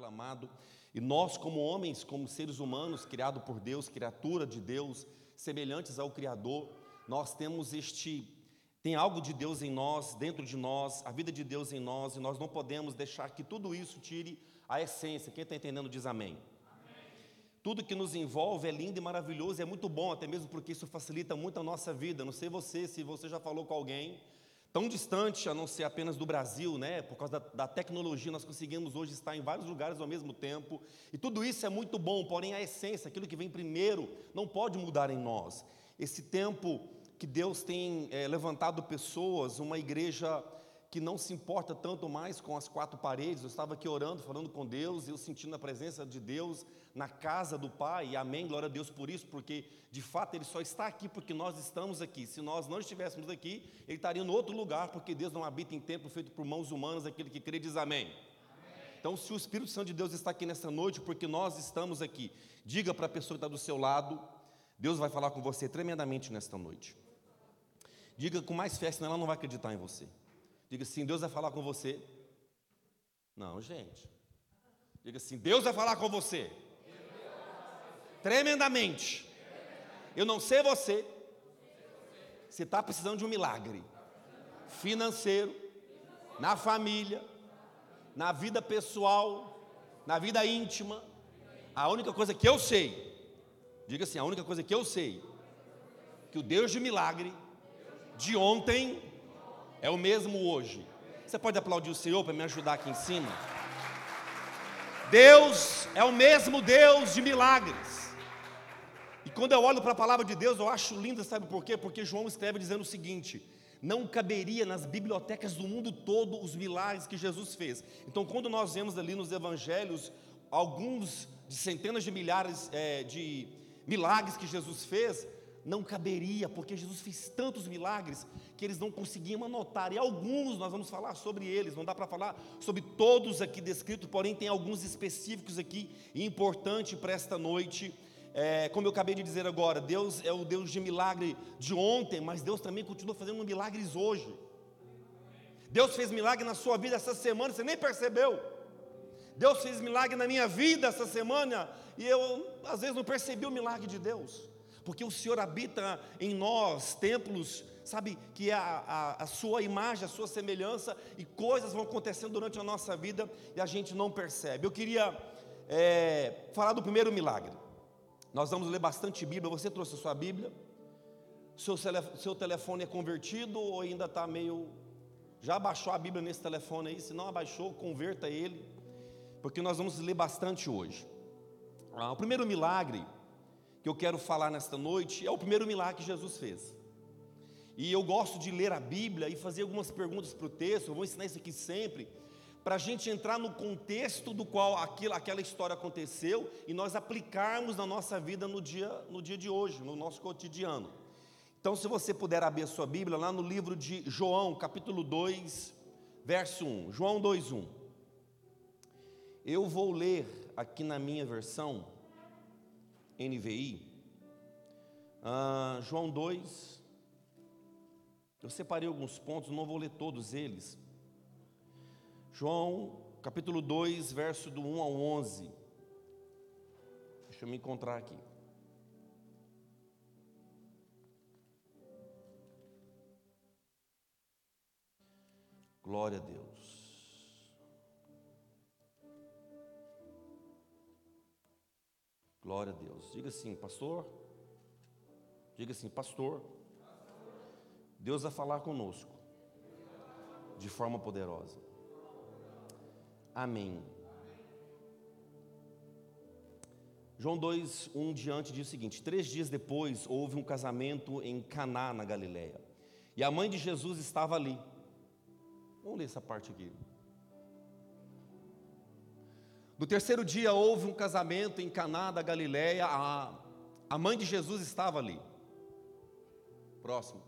aclamado. E nós, como homens, como seres humanos, criados por Deus, criatura de Deus, semelhantes ao Criador, nós temos este. Tem algo de Deus em nós, dentro de nós, a vida de Deus em nós, e nós não podemos deixar que tudo isso tire a essência. Quem está entendendo diz amém. Tudo que nos envolve é lindo e maravilhoso, é muito bom, até mesmo porque isso facilita muito a nossa vida. Não sei você, se você já falou com alguém tão distante, a não ser apenas do Brasil, né? Por causa da, da, tecnologia, nós conseguimos hoje estar em vários lugares ao mesmo tempo. E tudo isso é muito bom, porém a essência, aquilo que vem primeiro, não pode mudar em nós. Esse tempo que Deus tem é, levantado pessoas, uma igreja que não se importa tanto mais com as quatro paredes. Eu estava aqui orando, falando com Deus, eu sentindo a presença de Deus na casa do Pai, amém, glória a Deus por isso, porque de fato Ele só está aqui porque nós estamos aqui. Se nós não estivéssemos aqui, Ele estaria em outro lugar, porque Deus não habita em templo feito por mãos humanas, aquele que crê diz amém. amém. Então, se o Espírito Santo de Deus está aqui nessa noite, porque nós estamos aqui, diga para a pessoa que está do seu lado, Deus vai falar com você tremendamente nesta noite. Diga com mais fé, senão ela não vai acreditar em você. Diga assim: Deus vai falar com você. Não, gente. Diga assim: Deus vai falar com você. Tremendamente. Eu não sei você. Você está precisando de um milagre financeiro, na família, na vida pessoal, na vida íntima. A única coisa que eu sei, diga assim: a única coisa que eu sei, que o Deus de milagre de ontem é o mesmo hoje. Você pode aplaudir o Senhor para me ajudar aqui em cima? Deus é o mesmo Deus de milagres. E quando eu olho para a palavra de Deus, eu acho linda, sabe por quê? Porque João escreve dizendo o seguinte: não caberia nas bibliotecas do mundo todo os milagres que Jesus fez. Então, quando nós vemos ali nos evangelhos alguns de centenas de milhares é, de milagres que Jesus fez, não caberia, porque Jesus fez tantos milagres que eles não conseguiam anotar, e alguns nós vamos falar sobre eles, não dá para falar sobre todos aqui descritos, porém tem alguns específicos aqui, e importante para esta noite, é, como eu acabei de dizer agora, Deus é o Deus de milagre de ontem, mas Deus também continua fazendo milagres hoje. Deus fez milagre na sua vida essa semana, você nem percebeu. Deus fez milagre na minha vida essa semana, e eu às vezes não percebi o milagre de Deus porque o Senhor habita em nós, templos, sabe, que é a, a, a, sua imagem, a sua semelhança, e coisas vão acontecendo durante a nossa vida e a gente não percebe. Eu queria é, falar do primeiro milagre. Nós vamos ler bastante Bíblia. Você trouxe a sua Bíblia? Seu, seu telefone é convertido ou ainda está meio. Já baixou a Bíblia nesse telefone aí? Se não abaixou, converta ele, porque nós vamos ler bastante hoje. Ah, o primeiro milagre que eu quero falar nesta noite é o primeiro milagre que Jesus fez. E eu gosto de ler a Bíblia e fazer algumas perguntas para o texto, eu vou ensinar isso aqui sempre, para a gente entrar no contexto do qual aquilo, aquela história aconteceu e nós aplicarmos na nossa vida no dia, no dia de hoje, no nosso cotidiano. Então, se você puder abrir a sua Bíblia, lá no livro de João, capítulo 2, verso 1. João 2, 1. Eu vou ler aqui na minha versão, NVI, ah, João 2, eu separei alguns pontos, não vou ler todos eles. João, capítulo 2, verso do 1 ao 11. Deixa eu me encontrar aqui. Glória a Deus. Glória a Deus. Diga assim, pastor. Diga assim, pastor. Deus vai falar conosco de forma poderosa. Amém. João 2, 1 diante diz o seguinte: Três dias depois houve um casamento em Caná, na Galileia. E a mãe de Jesus estava ali. Vamos ler essa parte aqui. No terceiro dia houve um casamento em Caná da Galileia, a, a mãe de Jesus estava ali. Próximo.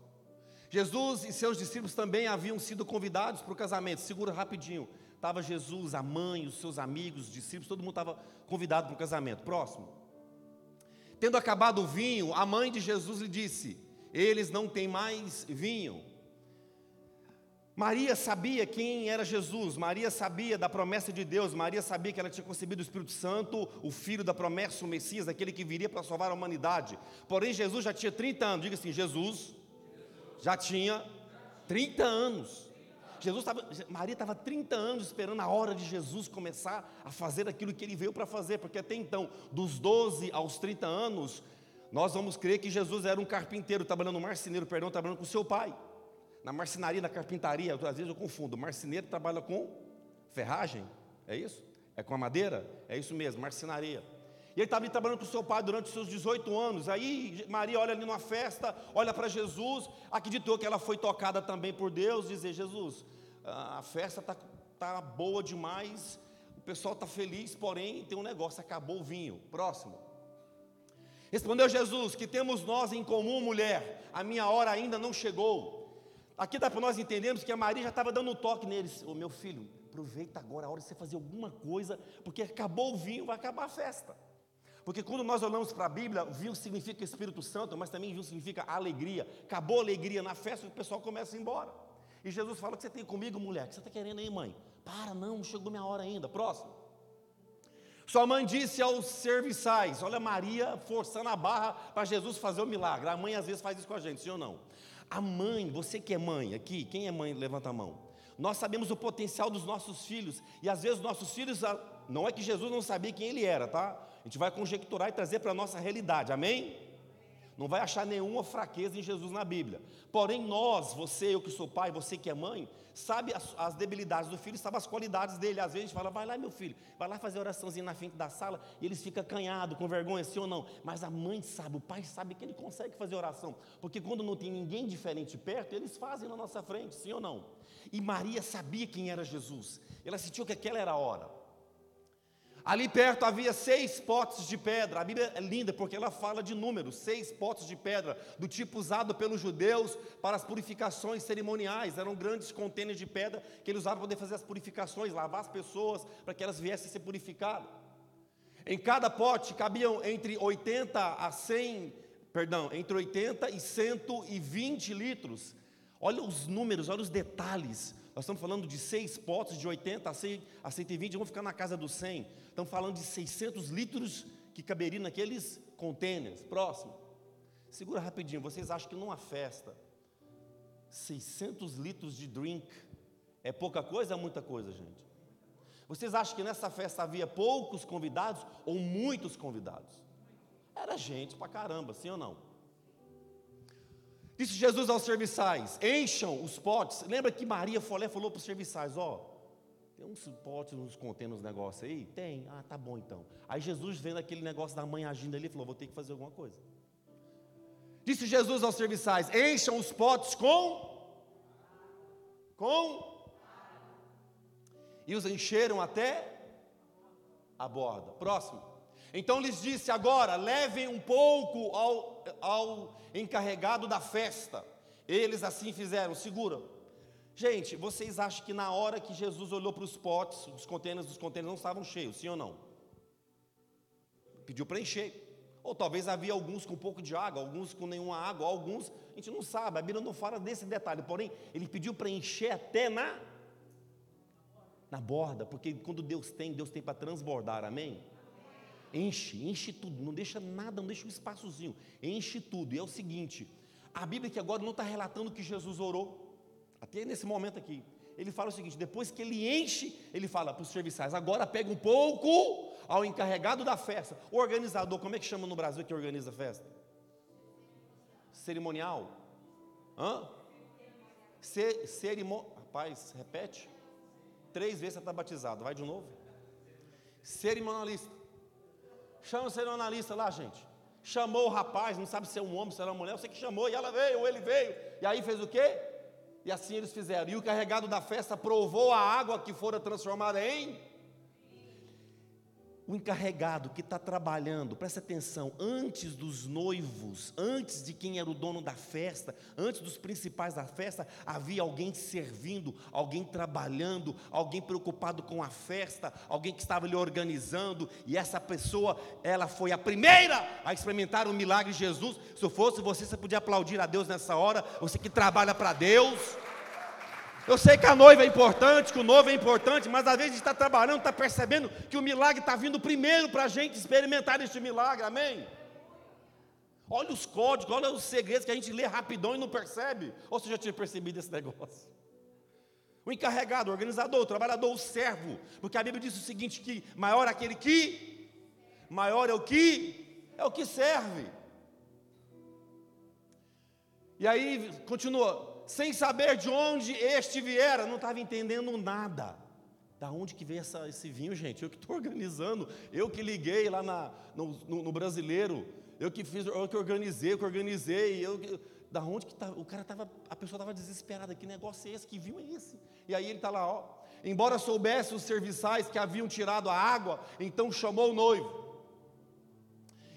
Jesus e seus discípulos também haviam sido convidados para o casamento. Segura rapidinho. Estava Jesus, a mãe, os seus amigos, os discípulos, todo mundo estava convidado para o casamento. Próximo. Tendo acabado o vinho, a mãe de Jesus lhe disse: Eles não têm mais vinho. Maria sabia quem era Jesus, Maria sabia da promessa de Deus, Maria sabia que ela tinha concebido o Espírito Santo, o filho da promessa, o Messias, aquele que viria para salvar a humanidade. Porém, Jesus já tinha 30 anos, diga assim: Jesus já tinha 30 anos. Jesus tava, Maria estava 30 anos esperando a hora de Jesus começar a fazer aquilo que ele veio para fazer, porque até então, dos 12 aos 30 anos, nós vamos crer que Jesus era um carpinteiro, trabalhando, um marceneiro, perdão, trabalhando com seu pai na marcenaria, na carpintaria, às vezes eu confundo. Marceneiro trabalha com ferragem, é isso? É com a madeira? É isso mesmo, marcenaria. E ele estava trabalhando com seu pai durante os seus 18 anos. Aí Maria olha ali numa festa, olha para Jesus, acreditou que ela foi tocada também por Deus, dizer: Jesus, a festa está tá boa demais, o pessoal está feliz, porém tem um negócio, acabou o vinho. Próximo. Respondeu Jesus: Que temos nós em comum, mulher? A minha hora ainda não chegou. Aqui dá para nós entendermos que a Maria já estava dando um toque neles. Ô oh, meu filho, aproveita agora a hora de você fazer alguma coisa, porque acabou o vinho, vai acabar a festa. Porque quando nós olhamos para a Bíblia, vinho significa Espírito Santo, mas também vinho significa alegria. Acabou a alegria na festa, o pessoal começa a ir embora. E Jesus fala: que você tem comigo, mulher? O que você está querendo aí, mãe? Para, não, não chegou minha hora ainda. Próximo. Sua mãe disse aos serviçais: Olha, Maria forçando a barra para Jesus fazer o milagre. A mãe às vezes faz isso com a gente, sim ou não? A mãe, você que é mãe aqui, quem é mãe, levanta a mão. Nós sabemos o potencial dos nossos filhos, e às vezes nossos filhos, não é que Jesus não sabia quem ele era, tá? A gente vai conjecturar e trazer para a nossa realidade, amém? Não vai achar nenhuma fraqueza em Jesus na Bíblia. Porém, nós, você, eu que sou pai, você que é mãe, sabe as, as, debilidades do filho, sabe as qualidades dele. Às vezes a gente fala, vai lá, meu filho, vai lá fazer oraçãozinha na frente da sala, e eles ficam canhados, com vergonha, sim ou não. Mas a mãe sabe, o pai sabe que ele consegue fazer oração, porque quando não tem ninguém diferente perto, eles fazem na nossa frente, sim ou não. E Maria sabia quem era Jesus, ela sentiu que aquela era a hora. Ali perto havia seis potes de pedra. A Bíblia é linda porque ela fala de números, seis potes de pedra, do tipo usado pelos judeus para as purificações cerimoniais. Eram grandes contêineres de pedra que eles usavam para poder fazer as purificações, lavar as pessoas, para que elas viessem a ser purificadas. Em cada pote cabiam entre 80 a 100, perdão, entre 80 e 120 litros. Olha os números, olha os detalhes. Nós estamos falando de seis potes, de 80 a, 100, a 120, vamos ficar na casa dos 100. Estamos falando de 600 litros que caberiam naqueles contêineres. Próximo. Segura rapidinho. Vocês acham que numa festa, 600 litros de drink é pouca coisa ou é muita coisa, gente? Vocês acham que nessa festa havia poucos convidados ou muitos convidados? Era gente pra caramba, sim ou não? Disse Jesus aos serviçais: encham os potes. Lembra que Maria Folé falou para os serviçais: ó, tem uns potes, uns contendo uns negócios aí? Tem. Ah, tá bom então. Aí Jesus vendo aquele negócio da mãe agindo ali, falou: vou ter que fazer alguma coisa. Disse Jesus aos serviçais: encham os potes com. Com. E os encheram até a borda. Próximo. Então lhes disse: agora levem um pouco ao, ao encarregado da festa. Eles assim fizeram, segura. Gente, vocês acham que na hora que Jesus olhou para os potes, os contêineres dos contêineres não estavam cheios, sim ou não? Pediu para encher. Ou talvez havia alguns com um pouco de água, alguns com nenhuma água, alguns, a gente não sabe, a Bíblia não fala desse detalhe, porém, ele pediu para encher até na na borda, porque quando Deus tem, Deus tem para transbordar, amém? Enche, enche tudo, não deixa nada, não deixa um espaçozinho, enche tudo. E é o seguinte: a Bíblia que agora não está relatando que Jesus orou, até nesse momento aqui. Ele fala o seguinte: depois que ele enche, ele fala para os serviçais, agora pega um pouco ao encarregado da festa. O organizador, como é que chama no Brasil que organiza a festa? Cerimonial? Hã? Cerimonial. Rapaz, repete. Três vezes você está batizado, vai de novo. Cerimonialista. Chama o cerimonialista lá, gente. Chamou o rapaz, não sabe se é um homem, se é uma mulher, você que chamou, e ela veio, ou ele veio. E aí fez o quê? E assim eles fizeram. E o carregado da festa provou a água que fora transformada em o encarregado que está trabalhando, presta atenção, antes dos noivos, antes de quem era o dono da festa, antes dos principais da festa, havia alguém servindo, alguém trabalhando, alguém preocupado com a festa, alguém que estava lhe organizando, e essa pessoa, ela foi a primeira a experimentar o milagre de Jesus. Se eu fosse você, você podia aplaudir a Deus nessa hora, você que trabalha para Deus. Eu sei que a noiva é importante, que o noivo é importante, mas às vezes a gente está trabalhando, está percebendo que o milagre está vindo primeiro para a gente experimentar este milagre, amém? Olha os códigos, olha os segredos que a gente lê rapidão e não percebe. Ou você já tinha percebido esse negócio? O encarregado, o organizador, o trabalhador, o servo. Porque a Bíblia diz o seguinte: que maior é aquele que, maior é o que, é o que serve. E aí continua, sem saber de onde este viera, não estava entendendo nada. Da onde que veio essa, esse vinho, gente? Eu que estou organizando, eu que liguei lá na, no, no, no brasileiro, eu que fiz, eu que organizei, eu que organizei, eu que, da onde que tá, o cara estava, a pessoa estava desesperada, que negócio é esse, que vinho é esse? E aí ele está lá, ó, embora soubesse os serviçais que haviam tirado a água, então chamou o noivo.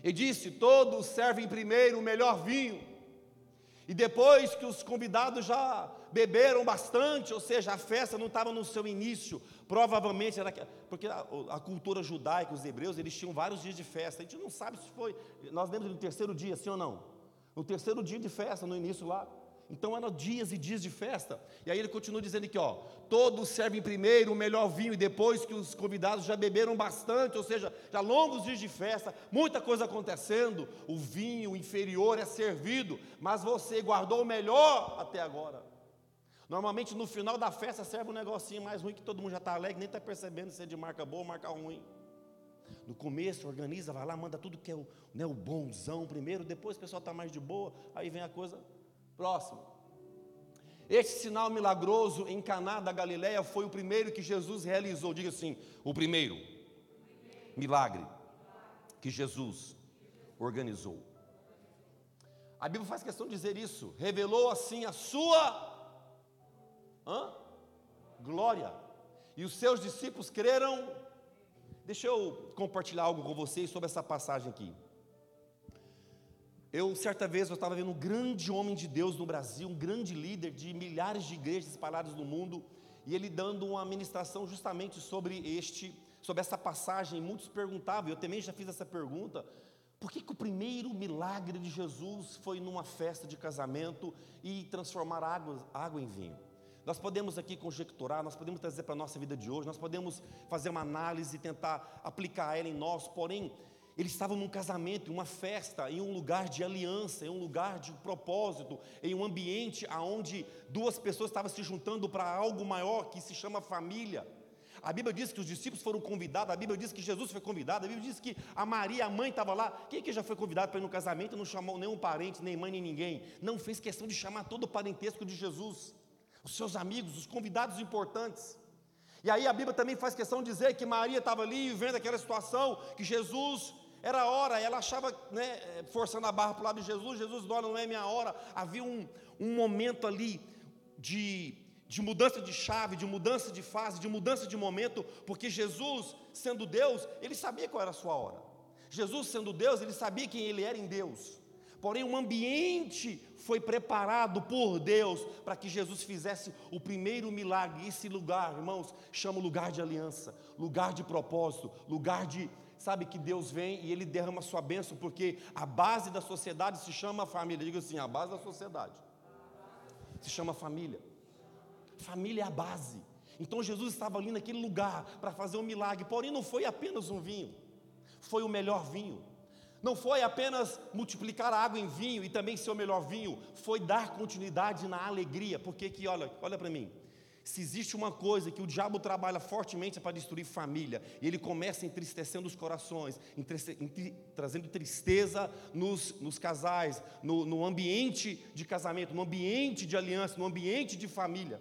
E disse: Todos servem primeiro o melhor vinho, e depois que os convidados já beberam bastante, ou seja, a festa não estava no seu início, provavelmente era porque a, a, cultura judaica, os hebreus, eles tinham vários dias de festa. A gente não sabe se foi, nós lembra do terceiro dia, sim ou não? No terceiro dia de festa, no início lá. Então eram dias e dias de festa. E aí ele continua dizendo aqui, ó, todos servem primeiro o melhor vinho e depois que os convidados já beberam bastante, ou seja, já longos dias de festa, muita coisa acontecendo, o vinho inferior é servido, mas você guardou o melhor até agora. Normalmente no final da festa serve um negocinho mais ruim que todo mundo já está alegre, nem está percebendo se é de marca boa ou marca ruim. No começo organiza, vai lá, manda tudo que é o, né, o bonzão primeiro, depois o pessoal está mais de boa, aí vem a coisa Próximo. Este sinal milagroso em Caná da Galileia foi o primeiro que Jesus realizou. Diga assim, o primeiro milagre que Jesus organizou. A Bíblia faz questão de dizer isso. Revelou assim a sua hã? glória. E os seus discípulos creram. Deixa eu compartilhar algo com vocês sobre essa passagem aqui. Eu, certa vez, eu estava vendo um grande homem de Deus no Brasil, um grande líder de milhares de igrejas espalhadas no mundo, e ele dando uma ministração justamente sobre este, sobre essa passagem. Muitos perguntavam, eu também já fiz essa pergunta, por que, que o primeiro milagre de Jesus foi numa festa de casamento e transformar água, água em vinho? Nós podemos aqui conjecturar, nós podemos trazer para a nossa vida de hoje, nós podemos fazer uma análise e tentar aplicar ela em nós, porém, eles estavam num casamento, em uma festa, em um lugar de aliança, em um lugar de propósito, em um ambiente onde duas pessoas estavam se juntando para algo maior que se chama família. A Bíblia diz que os discípulos foram convidados, a Bíblia diz que Jesus foi convidado, a Bíblia diz que a Maria, a mãe, estava lá. Quem que já foi convidado para ir no casamento não chamou nenhum parente, nem mãe, nem ninguém? Não fez questão de chamar todo o parentesco de Jesus, os seus amigos, os convidados importantes. E aí a Bíblia também faz questão de dizer que Maria estava ali vendo aquela situação, que Jesus era a hora, ela achava, né, forçando a barra para o lado de Jesus, Jesus, não é minha hora. Havia um, um momento ali de, de mudança de chave, de mudança de fase, de mudança de momento, porque Jesus, sendo Deus, ele sabia qual era a sua hora. Jesus, sendo Deus, ele sabia quem ele era em Deus. Porém, um ambiente foi preparado por Deus para que Jesus fizesse o primeiro milagre. Esse lugar, irmãos, chama lugar de aliança, lugar de propósito, lugar de sabe que Deus vem e Ele derrama sua bênção, porque a base da sociedade se chama família. Diga assim: a base da sociedade se chama família. Família é a base. Então Jesus estava ali naquele lugar para fazer um milagre, porém não foi apenas um vinho, foi o melhor vinho. Não foi apenas multiplicar a água em vinho e também ser o melhor vinho, foi dar continuidade na alegria, porque que olha, olha para mim. Se existe uma coisa que o diabo trabalha fortemente é para destruir família, e ele começa entristecendo os corações, trazendo tristeza nos, nos casais, no, no ambiente de casamento, no ambiente de aliança, no ambiente de família.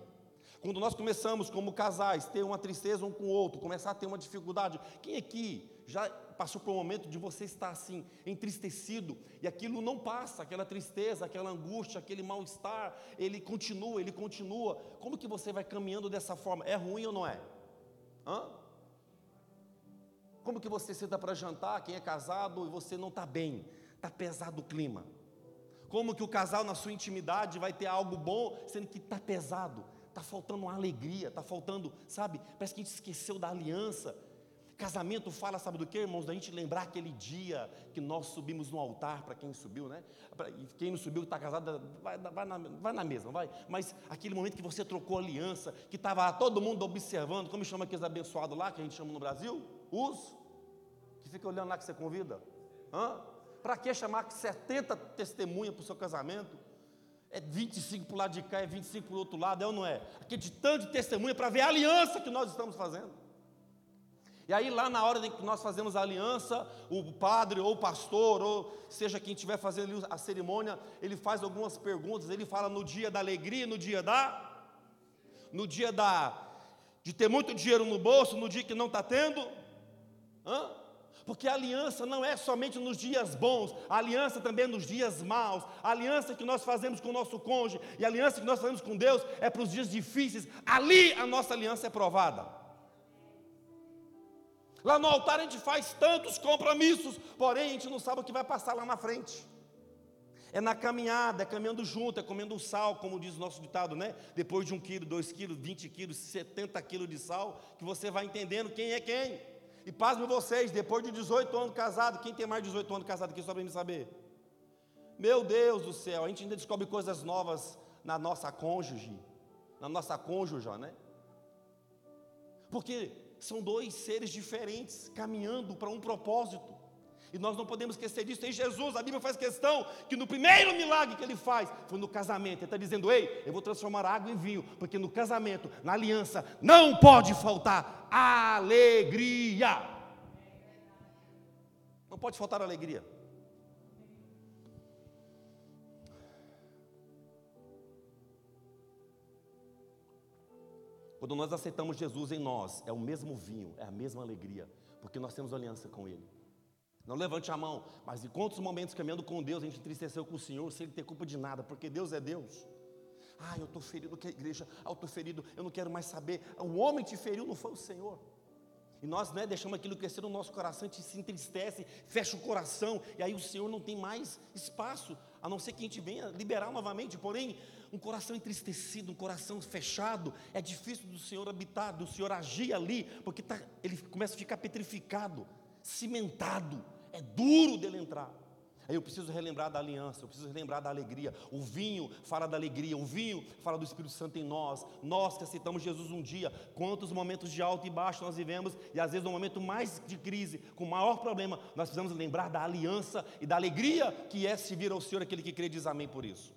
Quando nós começamos como casais, ter uma tristeza um com o outro, começar a ter uma dificuldade, quem aqui já passou por um momento de você estar assim, entristecido, e aquilo não passa, aquela tristeza, aquela angústia, aquele mal-estar, ele continua, ele continua. Como que você vai caminhando dessa forma? É ruim ou não é? Hã? Como que você senta para jantar, quem é casado, e você não está bem, está pesado o clima? Como que o casal na sua intimidade vai ter algo bom, sendo que está pesado, está faltando uma alegria, está faltando, sabe? Parece que a gente esqueceu da aliança, Casamento fala, sabe do que, irmãos? Da gente lembrar aquele dia que nós subimos no altar, para quem subiu, né? Pra, quem não subiu, está casado, vai, vai, na, vai na mesma, vai. Mas aquele momento que você trocou aliança, que estava todo mundo observando, como chama aqueles abençoados lá, que a gente chama no Brasil? Os, que fica olhando lá que você convida. Para que chamar 70 testemunhas para o seu casamento? É 25 para o lado de cá, é 25 para o outro lado, é ou não é? Aquele tanto de testemunha para ver a aliança que nós estamos fazendo. E aí, lá na hora que nós fazemos a aliança, o padre ou o pastor, ou seja quem estiver fazendo a cerimônia, ele faz algumas perguntas. Ele fala no dia da alegria, no dia da. No dia da. de ter muito dinheiro no bolso, no dia que não está tendo. Hã? Porque a aliança não é somente nos dias bons, a aliança também é nos dias maus. A aliança que nós fazemos com o nosso cônjuge e a aliança que nós fazemos com Deus é para os dias difíceis. Ali a nossa aliança é provada. Lá no altar a gente faz tantos compromissos, porém a gente não sabe o que vai passar lá na frente. É na caminhada, é caminhando junto, é comendo sal, como diz o nosso ditado, né? Depois de um quilo, dois quilos, vinte quilos, setenta quilos de sal, que você vai entendendo quem é quem. E pasmem vocês, depois de 18 anos casado, quem tem mais de 18 anos casado aqui só para me saber? Meu Deus do céu, a gente ainda descobre coisas novas na nossa cônjuge, na nossa cônjuge, né? Porque são dois seres diferentes caminhando para um propósito. E nós não podemos esquecer disso. Em Jesus, a Bíblia faz questão que no primeiro milagre que ele faz foi no casamento. Ele está dizendo: Ei, eu vou transformar água em vinho, porque no casamento, na aliança, não pode faltar alegria. Não pode faltar alegria. Quando nós aceitamos Jesus em nós, é o mesmo vinho, é a mesma alegria, porque nós temos aliança com Ele. Não levante a mão, mas em quantos momentos caminhando com Deus a gente entristeceu com o Senhor sem Ele ter culpa de nada, porque Deus é Deus. Ah, eu estou ferido com a igreja, ah, eu estou ferido, eu não quero mais saber. O homem te feriu, não foi o Senhor. E nós né, deixamos aquilo crescer no nosso coração, a gente se entristece, fecha o coração, e aí o Senhor não tem mais espaço, a não ser que a gente venha liberar novamente. Porém, um coração entristecido, um coração fechado, é difícil do Senhor habitar, do Senhor agir ali, porque tá, ele começa a ficar petrificado, cimentado, é duro dele entrar. Eu preciso relembrar da aliança, eu preciso relembrar da alegria. O vinho fala da alegria, o vinho fala do Espírito Santo em nós. Nós que aceitamos Jesus um dia, quantos momentos de alto e baixo nós vivemos, e às vezes no momento mais de crise, com maior problema, nós precisamos lembrar da aliança e da alegria que é servir ao Senhor aquele que crê diz amém por isso.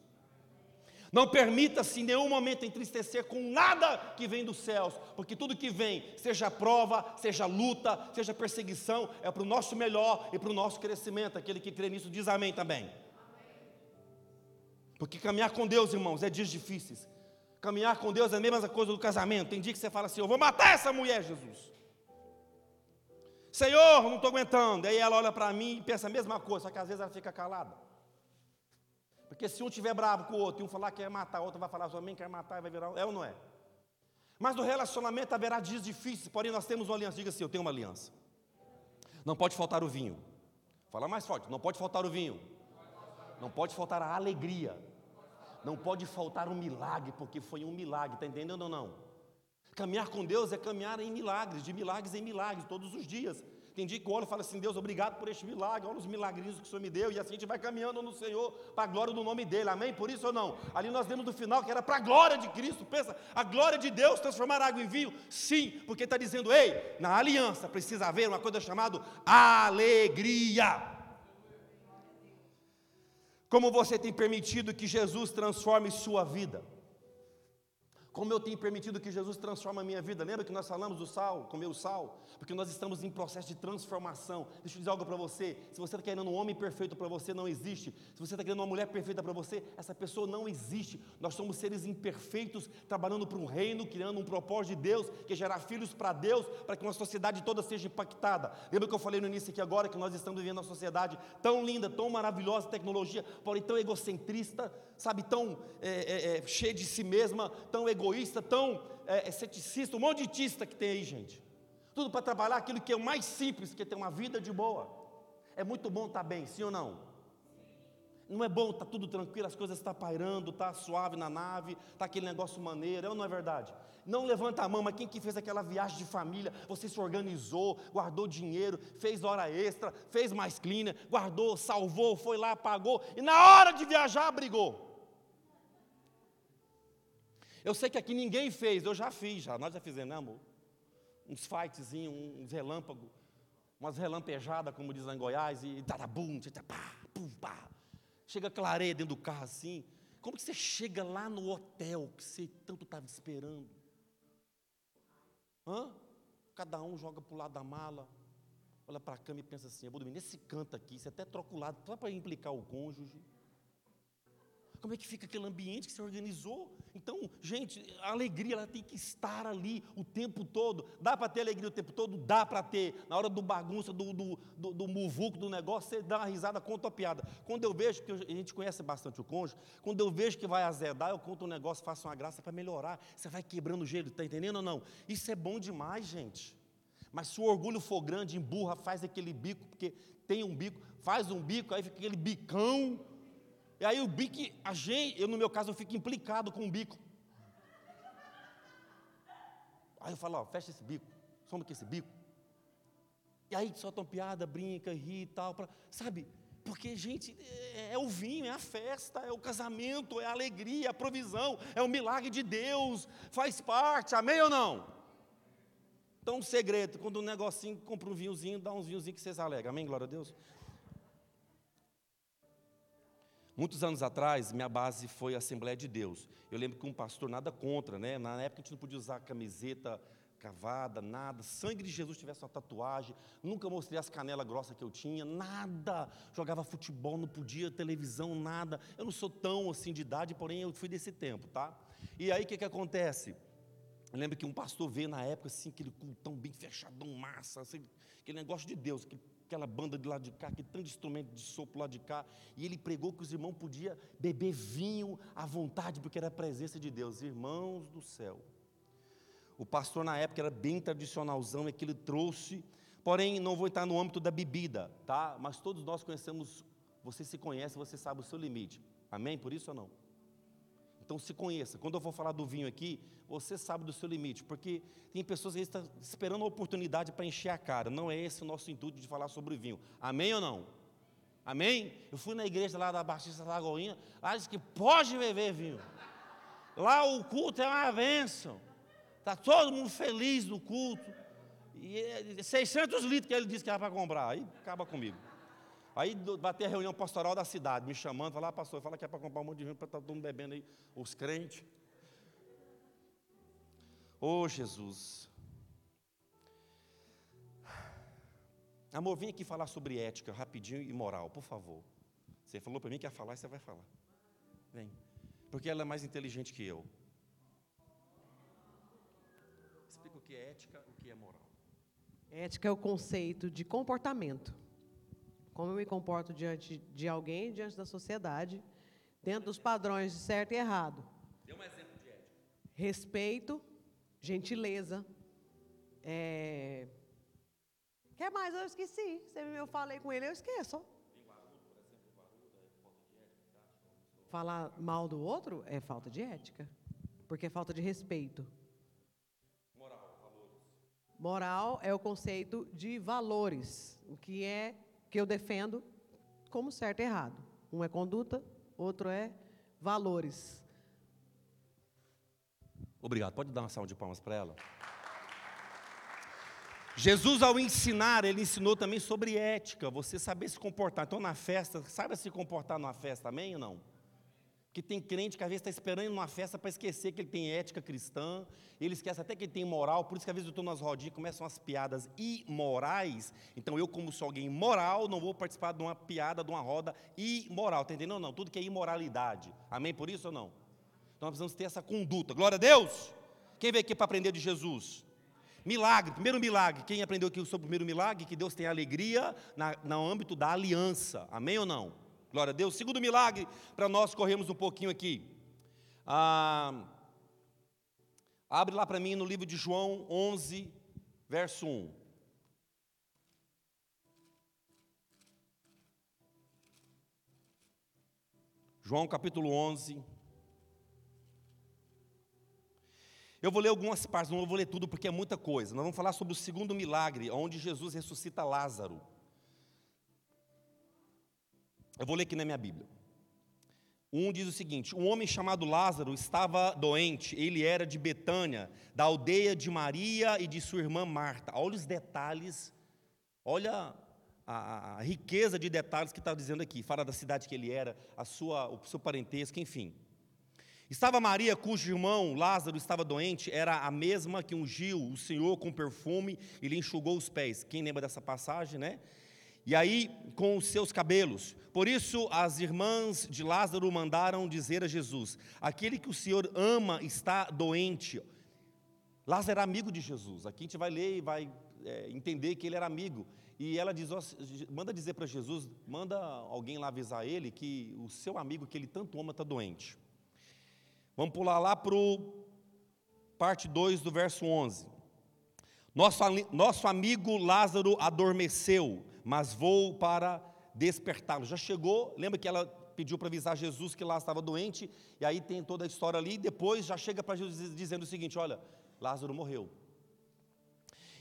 Não permita-se em nenhum momento entristecer com nada que vem dos céus, porque tudo que vem, seja prova, seja luta, seja perseguição, é para o nosso melhor e para o nosso crescimento. Aquele que crê nisso diz amém também. Porque caminhar com Deus, irmãos, é dias difíceis. Caminhar com Deus é a mesma coisa do casamento. Tem dia que você fala assim: Eu vou matar essa mulher, Jesus. Senhor, não estou aguentando. Aí ela olha para mim e pensa a mesma coisa, só que às vezes ela fica calada. Porque se um tiver bravo com o outro e um falar que quer matar, o outro vai falar também quer matar e vai virar. É ou não é? Mas no relacionamento haverá dias difíceis, porém nós temos uma aliança. Diga assim: eu tenho uma aliança. Não pode faltar o vinho. Fala mais forte: não pode faltar o vinho. Não pode faltar a alegria. Não pode faltar o milagre, porque foi um milagre, está entendendo ou não? Caminhar com Deus é caminhar em milagres, de milagres em milagres, todos os dias. Tem dia que eu olho e falo assim, Deus, obrigado por este milagre, olha os milagrinhos que o Senhor me deu, e assim a gente vai caminhando no Senhor para a glória do nome dEle, amém? Por isso ou não? Ali nós vemos no final que era para a glória de Cristo, pensa, a glória de Deus transformar água em vinho? Sim, porque está dizendo, ei, na aliança precisa haver uma coisa chamada alegria. Como você tem permitido que Jesus transforme sua vida? Como eu tenho permitido que Jesus transforme a minha vida? Lembra que nós falamos do sal, comer o sal? Porque nós estamos em processo de transformação. Deixa eu dizer algo para você. Se você está querendo um homem perfeito para você, não existe. Se você está querendo uma mulher perfeita para você, essa pessoa não existe. Nós somos seres imperfeitos, trabalhando para um reino, criando um propósito de Deus, que é gerar filhos para Deus, para que uma sociedade toda seja impactada. Lembra que eu falei no início aqui agora que nós estamos vivendo uma sociedade tão linda, tão maravilhosa, tecnologia, porém tão egocentrista, sabe, tão é, é, é, cheia de si mesma, tão egoísta, tão é, é, ceticista, um monte que tem aí, gente. Tudo para trabalhar aquilo que é o mais simples, que é ter uma vida de boa. É muito bom estar bem, sim ou não? Não é bom, está tudo tranquilo, as coisas estão tá pairando, está suave na nave, está aquele negócio maneiro, é ou não é verdade? Não levanta a mão, mas quem que fez aquela viagem de família, você se organizou, guardou dinheiro, fez hora extra, fez mais cleaner, guardou, salvou, foi lá, pagou, e na hora de viajar brigou. Eu sei que aqui ninguém fez, eu já fiz, já, nós já fizemos, né amor? Uns fightzinhos, uns relâmpagos, umas relampejadas, como diz lá em Goiás, e tarabum, pá, pum, pá. Chega clareia dentro do carro assim. Como que você chega lá no hotel que você tanto estava esperando? Hã? Cada um joga para o lado da mala, olha para a cama e pensa assim: eu vou dormir nesse canto aqui, você até troca o lado, só para implicar o cônjuge. Como é que fica aquele ambiente que você organizou? Então, gente, a alegria ela tem que estar ali o tempo todo. Dá para ter alegria o tempo todo? Dá para ter. Na hora do bagunça, do, do, do, do muvuco, do negócio, você dá uma risada, conta a piada. Quando eu vejo, que a gente conhece bastante o cônjuge, quando eu vejo que vai azedar, eu conto um negócio, faço uma graça para melhorar. Você vai quebrando o gelo, está entendendo ou não? Isso é bom demais, gente. Mas se o orgulho for grande, emburra, faz aquele bico, porque tem um bico, faz um bico, aí fica aquele bicão e aí o bico, a gente, eu no meu caso, eu fico implicado com o bico. Aí eu falo, ó, fecha esse bico, soma com esse bico. E aí soltam piada, brinca, ri e tal, pra, sabe? Porque, gente, é, é, o vinho, é a festa, é o casamento, é a alegria, é a provisão, é o milagre de Deus, faz parte, amém ou não? Então, um segredo, quando um negocinho compra um vinhozinho, dá uns vinhozinhos que vocês alegam, amém, glória a Deus? Muitos anos atrás, minha base foi a Assembleia de Deus. Eu lembro que um pastor, nada contra, né? Na época a gente não podia usar camiseta cavada, nada. Sangue de Jesus tivesse uma tatuagem. Nunca mostrei as canelas grossas que eu tinha, nada. Jogava futebol, não podia, televisão, nada. Eu não sou tão assim de idade, porém eu fui desse tempo, tá? E aí o que, que acontece? Eu lembro que um pastor veio na época, assim, aquele cultão bem fechadão, massa, assim, aquele negócio de Deus, aquele aquela banda de lá de cá, que tanto instrumento de sopro lá de cá, e ele pregou que os irmãos podiam beber vinho à vontade, porque era a presença de Deus. Irmãos do céu. O pastor na época era bem tradicionalzão, é que ele trouxe, porém não vou entrar no âmbito da bebida, tá? Mas todos nós conhecemos, você se conhece, você sabe o seu limite. Amém? Por isso ou não? Então se conheça. Quando eu for falar do vinho aqui, você sabe do seu limite, porque tem pessoas que estão esperando a oportunidade para encher a cara. Não é esse o nosso intuito de falar sobre vinho. Amém ou não? Amém? Eu fui na igreja lá da Batista Lagoinha, lá diz que pode beber vinho. Lá o culto é uma bênção. Está todo mundo feliz no culto. E 600 é litros que ele disse que era para comprar. Aí acaba comigo. Aí bater a reunião pastoral da cidade, me chamando, falar, ah, pastor, fala que é para comprar um monte de vinho para estar tá todo mundo bebendo aí, os crentes. Ô oh, Jesus. Amor, vem aqui falar sobre ética, rapidinho e moral, por favor. Você falou para mim que ia falar, você vai falar. Vem. Porque ela é mais inteligente que eu. Explica o que é ética, o que é moral. Ética é o conceito de comportamento como eu me comporto diante de alguém, diante da sociedade, dentro dos padrões de certo e errado. Dê um exemplo de ética. Respeito, gentileza. É... Quer mais? Eu esqueci. Eu falei com ele, eu esqueço. Falar mal do outro é falta de ética, porque é falta de respeito. Moral, valores. Moral é o conceito de valores, o que é que eu defendo como certo e errado. Um é conduta, outro é valores. Obrigado. Pode dar uma salva de palmas para ela? Jesus, ao ensinar, ele ensinou também sobre ética, você saber se comportar. Então, na festa, saiba se comportar numa festa, amém ou não? Que tem crente que às vezes está esperando uma festa para esquecer que ele tem ética cristã, ele esquece até que ele tem moral, por isso que às vezes eu estou nas rodinhas e começam as piadas imorais. Então eu, como sou alguém moral, não vou participar de uma piada, de uma roda imoral, está entendendo? Não, não, tudo que é imoralidade. Amém por isso ou não? Então nós precisamos ter essa conduta. Glória a Deus! Quem veio aqui para aprender de Jesus? Milagre, primeiro milagre. Quem aprendeu aqui sobre o primeiro milagre? Que Deus tem alegria na, no âmbito da aliança. Amém ou não? Glória a Deus. Segundo milagre, para nós corremos um pouquinho aqui. Ah, abre lá para mim no livro de João 11, verso 1. João capítulo 11. Eu vou ler algumas partes, não vou ler tudo porque é muita coisa. Nós vamos falar sobre o segundo milagre, onde Jesus ressuscita Lázaro. Eu vou ler aqui na minha Bíblia. Um diz o seguinte: Um homem chamado Lázaro estava doente, ele era de Betânia, da aldeia de Maria e de sua irmã Marta. Olha os detalhes, olha a, a riqueza de detalhes que está dizendo aqui. Fala da cidade que ele era, a sua, o seu parentesco, enfim. Estava Maria, cujo irmão Lázaro estava doente, era a mesma que ungiu o Senhor com perfume e lhe enxugou os pés. Quem lembra dessa passagem, né? E aí, com os seus cabelos. Por isso, as irmãs de Lázaro mandaram dizer a Jesus: Aquele que o Senhor ama está doente. Lázaro era amigo de Jesus. Aqui a gente vai ler e vai é, entender que ele era amigo. E ela diz: manda dizer para Jesus, manda alguém lá avisar ele que o seu amigo que ele tanto ama está doente. Vamos pular lá para o parte 2 do verso 11. Nosso, nosso amigo Lázaro adormeceu, mas vou para despertá-lo. Já chegou, lembra que ela pediu para avisar Jesus que lá estava doente, e aí tem toda a história ali, e depois já chega para Jesus dizendo o seguinte: olha, Lázaro morreu.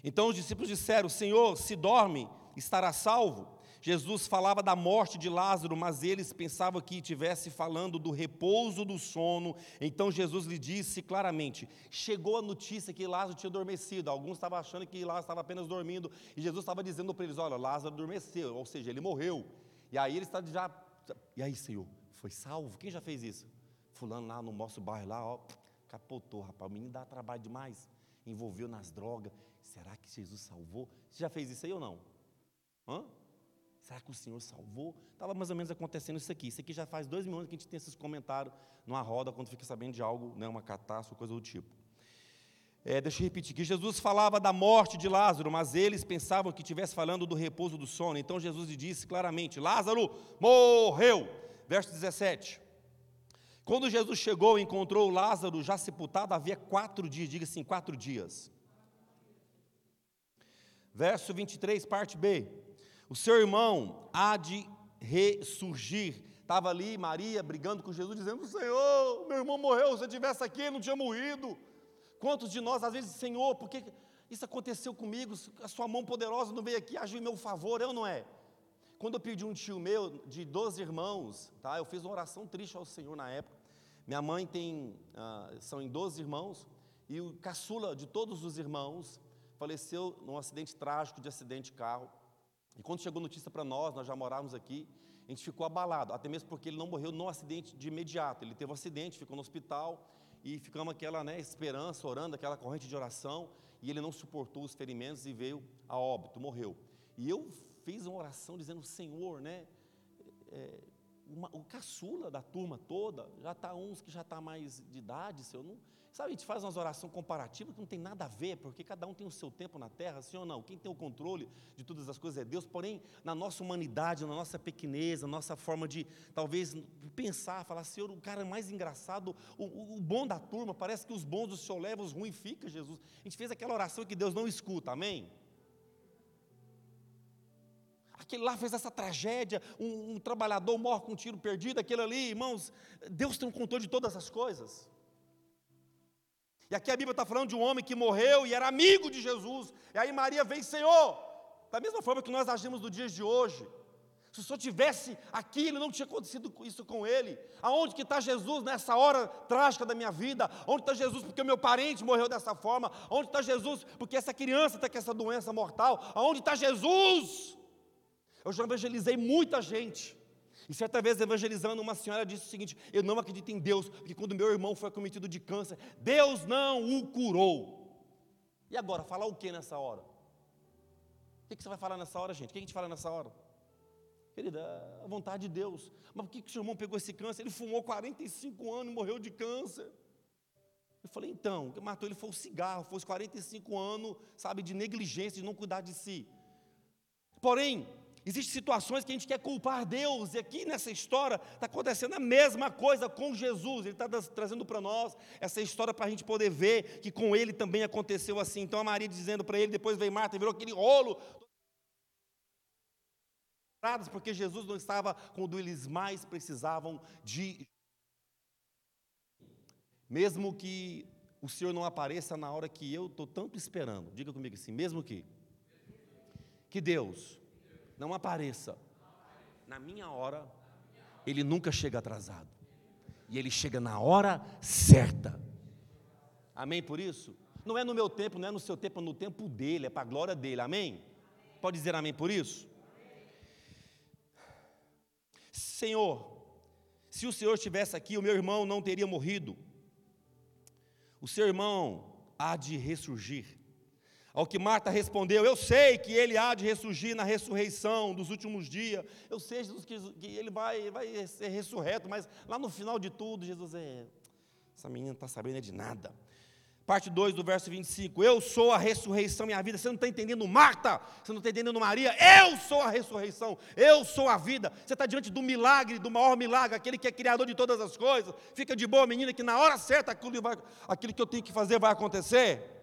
Então os discípulos disseram: Senhor, se dorme, estará salvo. Jesus falava da morte de Lázaro, mas eles pensavam que estivesse falando do repouso do sono. Então Jesus lhe disse claramente: chegou a notícia que Lázaro tinha adormecido. Alguns estavam achando que Lázaro estava apenas dormindo, e Jesus estava dizendo para eles: olha, Lázaro adormeceu, ou seja, ele morreu. E aí eles estavam já. E aí, Senhor, foi salvo? Quem já fez isso? Fulano lá no nosso bairro lá, ó, capotou, rapaz. O menino dá trabalho demais, envolveu nas drogas. Será que Jesus salvou? Você já fez isso aí ou não? Hã? Será que o Senhor salvou? Estava mais ou menos acontecendo isso aqui. Isso aqui já faz dois mil anos que a gente tem esses comentários numa roda quando fica sabendo de algo, né, uma catástrofe, coisa do tipo. É, deixa eu repetir, que Jesus falava da morte de Lázaro, mas eles pensavam que estivesse falando do repouso do sono. Então Jesus lhe disse claramente: Lázaro morreu. Verso 17. Quando Jesus chegou e encontrou Lázaro já sepultado, havia quatro dias, diga assim, quatro dias. Verso 23, parte B. O seu irmão há de ressurgir. Estava ali Maria brigando com Jesus, dizendo: Senhor, meu irmão morreu, se eu estivesse aqui, não tinha morrido. Quantos de nós, às vezes, Senhor, por que isso aconteceu comigo? A sua mão poderosa não veio aqui agir em meu favor, eu não é? Quando eu pedi um tio meu, de 12 irmãos, tá? eu fiz uma oração triste ao Senhor na época. Minha mãe tem, ah, são em 12 irmãos, e o caçula de todos os irmãos faleceu num acidente trágico de acidente de carro. E quando chegou notícia para nós, nós já morávamos aqui, a gente ficou abalado, até mesmo porque ele não morreu no acidente de imediato. Ele teve um acidente, ficou no hospital e ficamos aquela né, esperança, orando, aquela corrente de oração, e ele não suportou os ferimentos e veio a óbito, morreu. E eu fiz uma oração dizendo: Senhor, né? É, uma, o caçula da turma toda, já está uns que já está mais de idade, Senhor, não, Sabe, a gente faz umas orações comparativas que não tem nada a ver, porque cada um tem o seu tempo na terra, sim ou não? Quem tem o controle de todas as coisas é Deus, porém, na nossa humanidade, na nossa pequenez, na nossa forma de, talvez, pensar, falar, Senhor, o cara mais engraçado, o, o, o bom da turma, parece que os bons do Senhor levam, os ruins fica, Jesus. A gente fez aquela oração que Deus não escuta, amém? Aquele lá fez essa tragédia, um, um, trabalhador morre com um tiro perdido, aquele ali, irmãos, Deus tem um controle de todas as coisas. E aqui a Bíblia está falando de um homem que morreu e era amigo de Jesus. E aí Maria vem, Senhor, da mesma forma que nós agimos nos dias de hoje. Se o Senhor tivesse aqui, ele não tinha acontecido isso com ele. Aonde que está Jesus nessa hora trágica da minha vida? Onde está Jesus porque o meu parente morreu dessa forma? Onde está Jesus porque essa criança está com essa doença mortal? Aonde está Jesus? Eu já evangelizei muita gente. E certa vez, evangelizando, uma senhora disse o seguinte: Eu não acredito em Deus, porque quando meu irmão foi acometido de câncer, Deus não o curou. E agora, falar o que nessa hora? O que você vai falar nessa hora, gente? O que a gente fala nessa hora? Querida, a vontade de Deus. Mas por que, o seu irmão pegou esse câncer? Ele fumou 45 anos e morreu de câncer. Eu falei, então, o que matou ele foi o cigarro, foi os 45 anos, sabe, de negligência, de não cuidar de si. Porém, Existem situações que a gente quer culpar Deus, e aqui nessa história está acontecendo a mesma coisa com Jesus. Ele está trazendo para nós essa história para a gente poder ver que com ele também aconteceu assim. Então a Maria dizendo para ele, depois veio Marta e virou aquele rolo. porque Jesus não estava quando eles mais precisavam de. Mesmo que o Senhor não apareça na hora que eu estou tanto esperando, diga comigo assim, mesmo que. Que Deus não apareça na minha hora, Ele nunca chega atrasado, e Ele chega na hora certa. Amém por isso? Não é no meu tempo, não é no seu tempo, é no tempo dele, é para a glória dele. Amém? Pode dizer amém por isso? Senhor, se o Senhor estivesse aqui, o meu irmão não teria morrido. O seu irmão há de ressurgir. Ao que Marta respondeu: Eu sei que ele há de ressurgir na ressurreição dos últimos dias. Eu sei, Jesus, que, ele vai, vai ser ressurreto, mas lá no final de tudo, Jesus é. Essa menina não está sabendo de nada parte 2 do verso 25. Eu sou a ressurreição e a vida. Você não está entendendo Marta, você não está entendendo Maria. Eu sou a ressurreição, eu sou a vida. Você está diante do milagre, do maior milagre, aquele que é criador de todas as coisas. Fica de boa, menina, que na hora certa aquilo, vai, aquilo que eu tenho que fazer vai acontecer.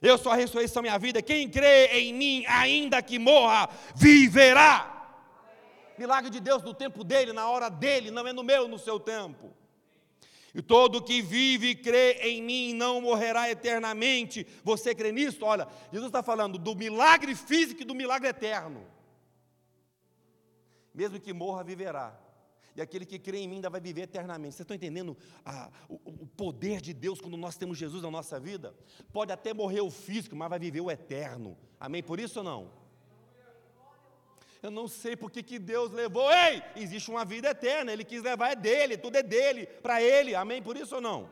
Eu sou a ressurreição e a vida. Quem crê em mim, ainda que morra, viverá. Milagre de Deus no tempo dele, na hora dele, não é no meu, no seu tempo. E todo que vive e crê em mim não morrerá eternamente. Você crê nisso? Olha, Jesus está falando do milagre físico e do milagre eterno. Mesmo que morra, viverá. E aquele que crê em mim ainda vai viver eternamente. Vocês estão entendendo a, o, o poder de Deus quando nós temos Jesus na nossa vida? Pode até morrer o físico, mas vai viver o eterno. Amém? Por isso ou não? Eu não sei porque que Deus levou. Ei, existe uma vida eterna. Ele quis levar, é dele, tudo é dele, para ele. Amém? Por isso ou não?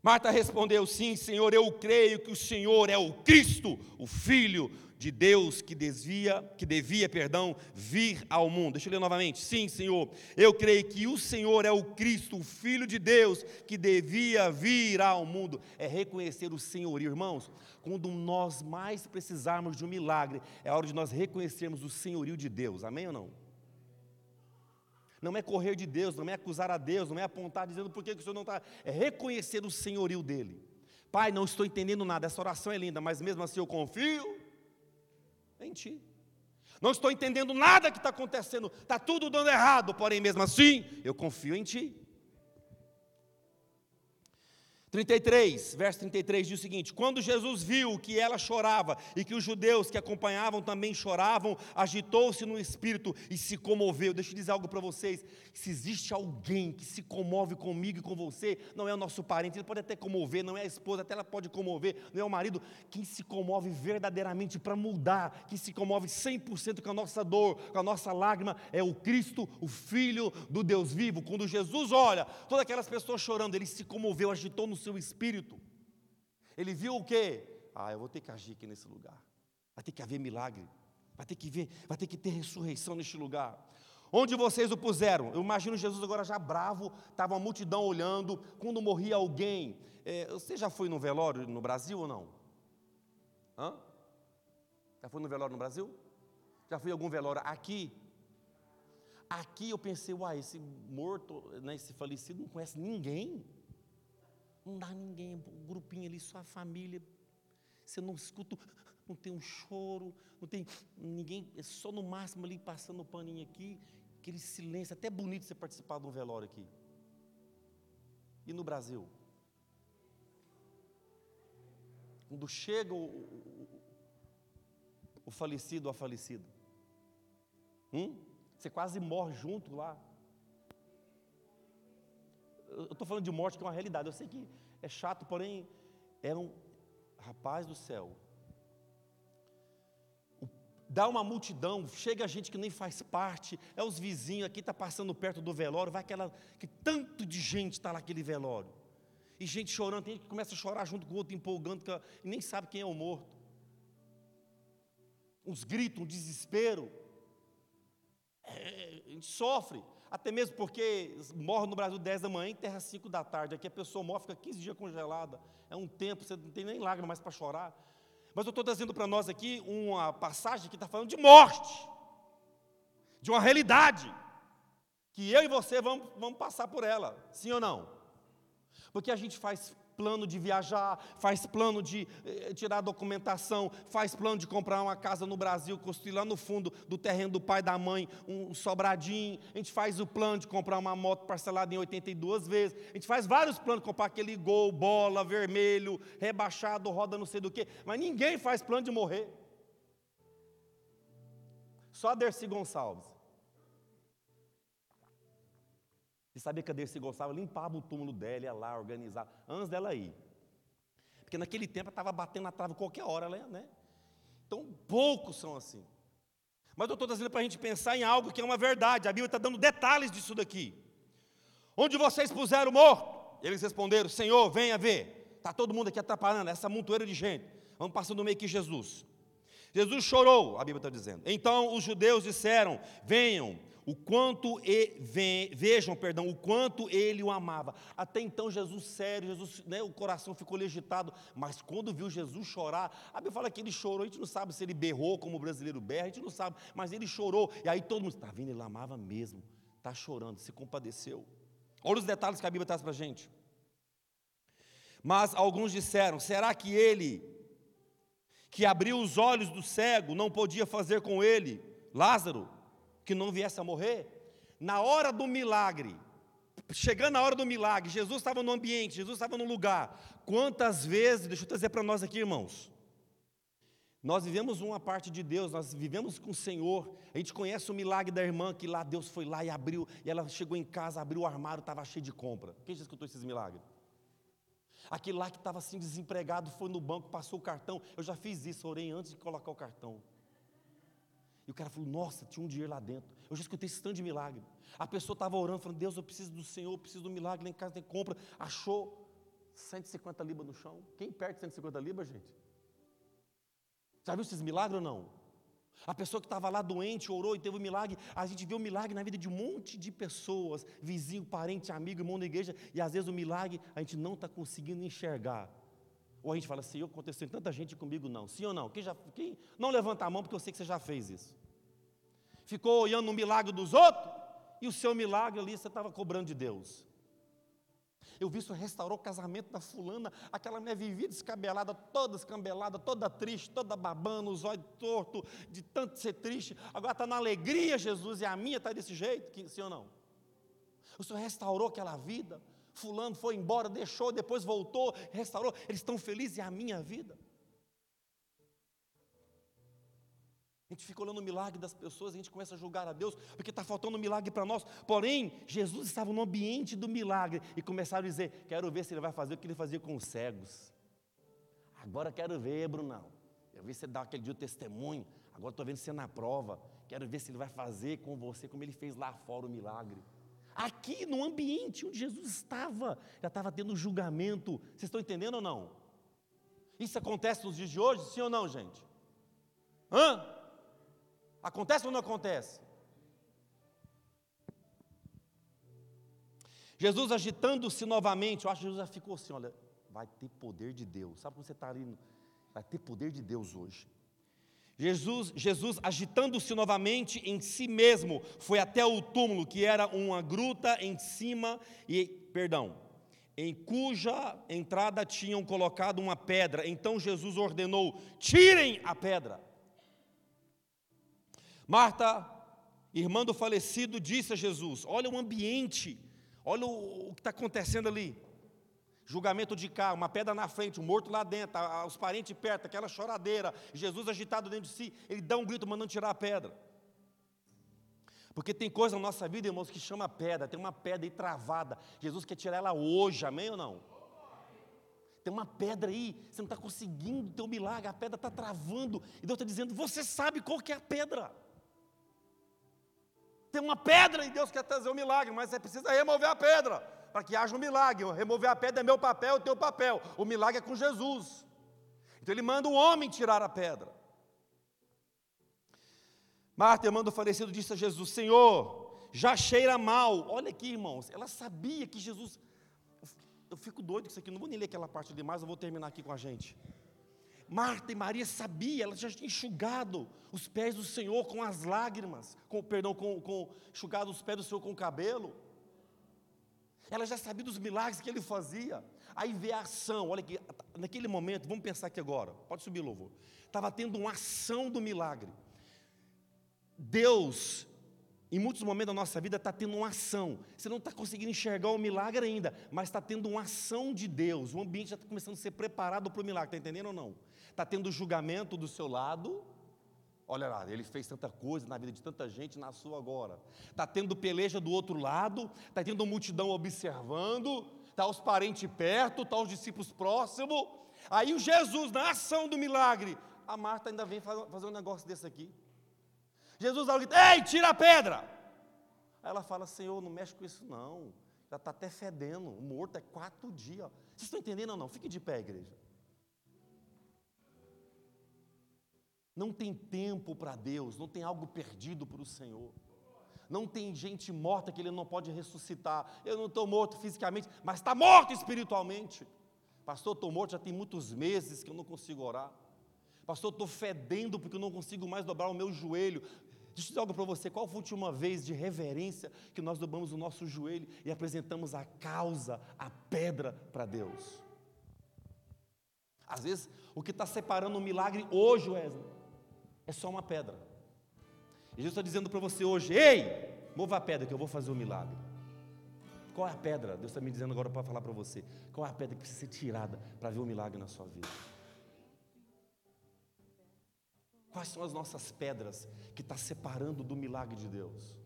Marta respondeu: Sim, Senhor, eu creio que o Senhor é o Cristo, o Filho de Deus que desvia, que devia, perdão, vir ao mundo. Deixa eu ler novamente. Sim, Senhor, eu creio que o Senhor é o Cristo, o Filho de Deus que devia vir ao mundo. É reconhecer o Senhor, irmãos. Quando nós mais precisarmos de um milagre, é hora de nós reconhecermos o senhorio de Deus. Amém ou não? Não é correr de Deus, não é acusar a Deus, não é apontar dizendo por que o Senhor não está. É reconhecer o senhorio dele. Pai, não estou entendendo nada, essa oração é linda, mas mesmo assim eu confio em ti. Não estou entendendo nada que está acontecendo, está tudo dando errado, porém, mesmo assim, eu confio em ti. 33, verso 33 diz o seguinte: Quando Jesus viu que ela chorava e que os judeus que acompanhavam também choravam, agitou-se no espírito e se comoveu. Deixa eu dizer algo para vocês: se existe alguém que se comove comigo e com você, não é o nosso parente, ele pode até comover, não é a esposa, até ela pode comover, não é o marido. Quem se comove verdadeiramente para mudar, quem se comove 100% com a nossa dor, com a nossa lágrima, é o Cristo, o Filho do Deus vivo. Quando Jesus olha, todas aquelas pessoas chorando, ele se comoveu, agitou no seu espírito. Ele viu o quê? Ah, eu vou ter que agir aqui nesse lugar. Vai ter que haver milagre. Vai ter que ver, vai ter que ter ressurreição neste lugar. Onde vocês o puseram? Eu imagino Jesus agora já bravo, estava uma multidão olhando. Quando morria alguém, é, você já foi no velório no Brasil ou não? Hã? Já foi no velório no Brasil? Já foi algum velório aqui? Aqui eu pensei, uai, esse morto, né, esse falecido não conhece ninguém. Não dá ninguém, um grupinho ali, só a família. Você não escuta, não tem um choro, não tem ninguém, é só no máximo ali passando o paninho aqui, aquele silêncio, até bonito você participar de um velório aqui. E no Brasil? Quando chega o, o, o falecido ou a falecida, hum? você quase morre junto lá eu estou falando de morte que é uma realidade. Eu sei que é chato, porém, era um rapaz do céu. Dá uma multidão, chega gente que nem faz parte, é os vizinhos, aqui está passando perto do velório, vai aquela, que tanto de gente está naquele velório. E gente chorando, tem gente que começa a chorar junto com o outro, empolgando, e nem sabe quem é o morto. Uns gritos, um desespero. É, a gente sofre. Até mesmo porque morre no Brasil 10 da manhã e enterra 5 da tarde. Aqui a pessoa morre, fica 15 dias congelada. É um tempo, você não tem nem lágrima mais para chorar. Mas eu estou trazendo para nós aqui uma passagem que está falando de morte, de uma realidade, que eu e você vamos, vamos passar por ela, sim ou não? Porque a gente faz plano de viajar, faz plano de eh, tirar documentação, faz plano de comprar uma casa no Brasil, construir lá no fundo do terreno do pai da mãe um sobradinho. A gente faz o plano de comprar uma moto parcelada em 82 vezes. A gente faz vários planos de comprar aquele gol, bola, vermelho, rebaixado, roda não sei do que. Mas ninguém faz plano de morrer. Só a Dercy Gonçalves. Você sabia que a Dercy Gonçalves limpava o túmulo dela, ia lá organizar, antes dela ir. Porque naquele tempo ela estava batendo na trave qualquer hora, né? Então, poucos são assim. Mas eu estou trazendo para a gente pensar em algo que é uma verdade. A Bíblia está dando detalhes disso daqui. Onde vocês puseram o morto? Eles responderam: Senhor, venha ver. Está todo mundo aqui atrapalhando, essa montoeira de gente. Vamos passando no meio aqui Jesus. Jesus chorou, a Bíblia está dizendo. Então os judeus disseram: Venham, o quanto e, vejam, perdão, o quanto ele o amava. Até então Jesus sério, Jesus, né, o coração ficou legitado, mas quando viu Jesus chorar, a Bíblia fala que ele chorou, a gente não sabe se ele berrou como o brasileiro berra, a gente não sabe, mas ele chorou. E aí todo mundo está vendo, ele amava mesmo, está chorando, se compadeceu. Olha os detalhes que a Bíblia traz para a gente. Mas alguns disseram: será que ele, que abriu os olhos do cego, não podia fazer com ele, Lázaro, que não viesse a morrer, na hora do milagre, chegando a hora do milagre, Jesus estava no ambiente, Jesus estava no lugar. Quantas vezes, deixa eu trazer para nós aqui, irmãos, nós vivemos uma parte de Deus, nós vivemos com o Senhor. A gente conhece o milagre da irmã que lá Deus foi lá e abriu, e ela chegou em casa, abriu o armário, estava cheio de compra. Quem já escutou esses milagres? Aquele lá que estava assim desempregado, foi no banco, passou o cartão. Eu já fiz isso, orei antes de colocar o cartão. E o cara falou: Nossa, tinha um dinheiro lá dentro. Eu já escutei esse tanto de milagre. A pessoa estava orando, falando: Deus, eu preciso do Senhor, eu preciso do milagre. Lá em casa tem compra. Achou 150 libras no chão. Quem perde 150 libras, gente? Já viu esses milagres ou não? A pessoa que estava lá doente, orou e teve um milagre. A gente vê o um milagre na vida de um monte de pessoas, vizinho, parente, amigo, irmão da igreja, e às vezes o milagre a gente não está conseguindo enxergar. Ou a gente fala, Senhor, aconteceu tanta gente comigo, não. Sim ou não? Quem já, quem, não levanta a mão, porque eu sei que você já fez isso. Ficou olhando o milagre dos outros, e o seu milagre ali você estava cobrando de Deus. Eu vi isso restaurou o casamento da fulana, aquela mulher vivia descabelada, toda escambelada, toda triste, toda babando, os olhos tortos, de tanto ser triste. Agora está na alegria, Jesus, e a minha está desse jeito, que, sim ou não? O Senhor restaurou aquela vida. Fulano foi embora, deixou, depois voltou, restaurou. Eles estão felizes e a minha vida. A gente fica olhando o milagre das pessoas, a gente começa a julgar a Deus, porque está faltando um milagre para nós. Porém, Jesus estava no ambiente do milagre e começaram a dizer: Quero ver se ele vai fazer o que ele fazia com os cegos. Agora quero ver, Brunão. Eu vi você dar aquele dia o testemunho. Agora estou vendo você na prova. Quero ver se ele vai fazer com você como ele fez lá fora o milagre. Aqui no ambiente onde Jesus estava, já estava tendo julgamento. Vocês estão entendendo ou não? Isso acontece nos dias de hoje, sim ou não, gente? Hã? Acontece ou não acontece? Jesus agitando-se novamente, eu acho que Jesus ficou assim: olha, vai ter poder de Deus. Sabe quando você está ali? Vai ter poder de Deus hoje. Jesus, Jesus agitando-se novamente em si mesmo, foi até o túmulo, que era uma gruta em cima, e, perdão, em cuja entrada tinham colocado uma pedra. Então Jesus ordenou: tirem a pedra. Marta, irmã do falecido, disse a Jesus: Olha o ambiente, olha o, o que está acontecendo ali. Julgamento de cá, uma pedra na frente, um morto lá dentro, os parentes perto, aquela choradeira, Jesus agitado dentro de si, ele dá um grito mandando tirar a pedra. Porque tem coisa na nossa vida, irmãos, que chama pedra, tem uma pedra aí travada. Jesus quer tirar ela hoje, amém ou não? Tem uma pedra aí, você não está conseguindo ter um milagre, a pedra está travando. E Deus está dizendo: Você sabe qual que é a pedra? Tem uma pedra e Deus quer trazer um milagre, mas você precisa remover a pedra para que haja um milagre. Remover a pedra é meu papel, é teu papel. O milagre é com Jesus. Então ele manda o homem tirar a pedra. Marta, irmã do falecido, disse a Jesus: Senhor, já cheira mal. Olha aqui, irmãos, ela sabia que Jesus. Eu fico doido com isso aqui, não vou nem ler aquela parte demais, eu vou terminar aqui com a gente. Marta e Maria sabia, ela já tinha enxugado os pés do Senhor com as lágrimas, com, perdão, com, com enxugado os pés do Senhor com o cabelo. Ela já sabia dos milagres que ele fazia. Aí vê a ação, olha aqui, naquele momento, vamos pensar aqui agora, pode subir, louvor. Estava tendo uma ação do milagre. Deus, em muitos momentos da nossa vida, está tendo uma ação. Você não está conseguindo enxergar o milagre ainda, mas está tendo uma ação de Deus. O ambiente já está começando a ser preparado para o milagre, está entendendo ou não? Está tendo julgamento do seu lado. Olha lá, ele fez tanta coisa na vida de tanta gente, na sua agora. Está tendo peleja do outro lado, está tendo multidão observando, está os parentes perto, está os discípulos próximos. Aí o Jesus, na ação do milagre, a Marta ainda vem fazer um negócio desse aqui. Jesus grita, ei, tira a pedra. Aí ela fala, Senhor, não mexe com isso não. Já está até fedendo, o morto é quatro dias. Vocês estão entendendo ou não? Fique de pé, igreja. Não tem tempo para Deus, não tem algo perdido para o Senhor. Não tem gente morta que Ele não pode ressuscitar. Eu não estou morto fisicamente, mas está morto espiritualmente. Pastor, estou morto já tem muitos meses que eu não consigo orar. Pastor, estou fedendo porque eu não consigo mais dobrar o meu joelho. Deixa eu dizer algo para você: qual foi a última vez de reverência que nós dobramos o nosso joelho e apresentamos a causa, a pedra para Deus? Às vezes, o que está separando o milagre hoje, Wesley, é só uma pedra. E Jesus está dizendo para você hoje: ei, mova a pedra que eu vou fazer o milagre. Qual é a pedra? Deus está me dizendo agora para falar para você. Qual é a pedra que precisa ser tirada para ver o milagre na sua vida? Quais são as nossas pedras que está separando do milagre de Deus?